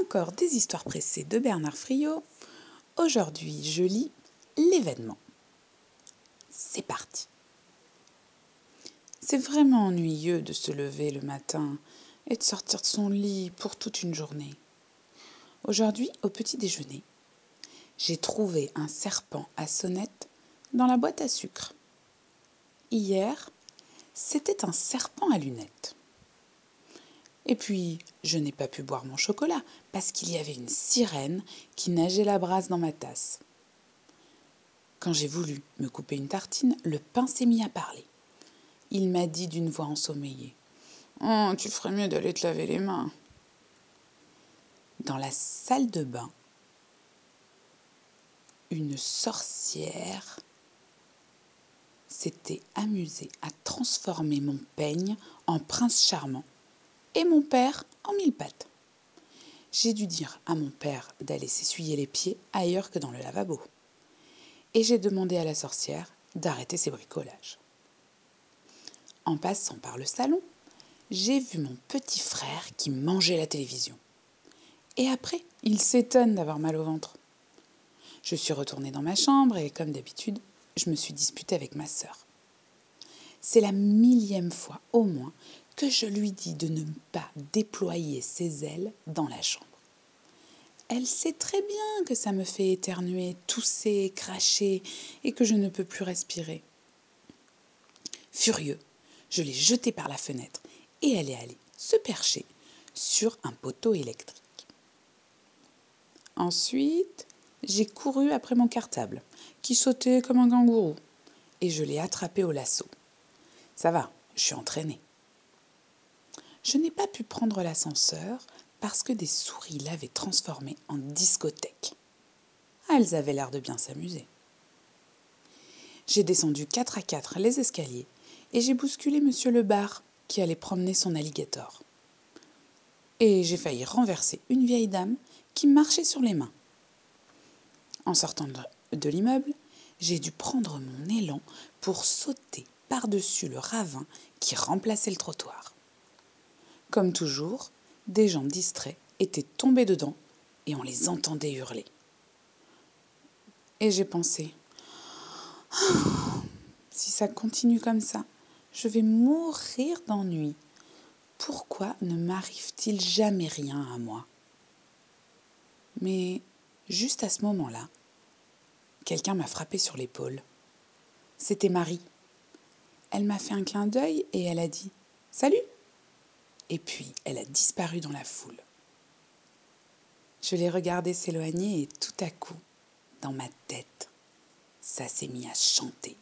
encore des histoires pressées de Bernard Friot. Aujourd'hui, je lis l'événement. C'est parti. C'est vraiment ennuyeux de se lever le matin et de sortir de son lit pour toute une journée. Aujourd'hui, au petit déjeuner, j'ai trouvé un serpent à sonnette dans la boîte à sucre. Hier, c'était un serpent à lunettes. Et puis, je n'ai pas pu boire mon chocolat parce qu'il y avait une sirène qui nageait la brasse dans ma tasse. Quand j'ai voulu me couper une tartine, le pain s'est mis à parler. Il m'a dit d'une voix ensommeillée Oh, tu ferais mieux d'aller te laver les mains. Dans la salle de bain, une sorcière s'était amusée à transformer mon peigne en prince charmant et mon père en mille pattes. J'ai dû dire à mon père d'aller s'essuyer les pieds ailleurs que dans le lavabo. Et j'ai demandé à la sorcière d'arrêter ses bricolages. En passant par le salon, j'ai vu mon petit frère qui mangeait la télévision. Et après, il s'étonne d'avoir mal au ventre. Je suis retournée dans ma chambre et, comme d'habitude, je me suis disputée avec ma sœur. C'est la millième fois au moins que je lui dis de ne pas déployer ses ailes dans la chambre. Elle sait très bien que ça me fait éternuer, tousser, cracher et que je ne peux plus respirer. Furieux, je l'ai jetée par la fenêtre et elle est allée se percher sur un poteau électrique. Ensuite, j'ai couru après mon cartable, qui sautait comme un kangourou, et je l'ai attrapé au lasso. Ça va, je suis entraînée. Je n'ai pas pu prendre l'ascenseur parce que des souris l'avaient transformé en discothèque. Ah, elles avaient l'air de bien s'amuser. J'ai descendu quatre à quatre les escaliers et j'ai bousculé monsieur le bar qui allait promener son alligator. Et j'ai failli renverser une vieille dame qui marchait sur les mains. En sortant de l'immeuble, j'ai dû prendre mon élan pour sauter par-dessus le ravin qui remplaçait le trottoir. Comme toujours, des gens distraits étaient tombés dedans et on les entendait hurler. Et j'ai pensé, si ça continue comme ça, je vais mourir d'ennui. Pourquoi ne m'arrive-t-il jamais rien à moi? Mais juste à ce moment-là, quelqu'un m'a frappé sur l'épaule. C'était Marie. Elle m'a fait un clin d'œil et elle a dit Salut et puis elle a disparu dans la foule. Je l'ai regardée s'éloigner et tout à coup, dans ma tête, ça s'est mis à chanter.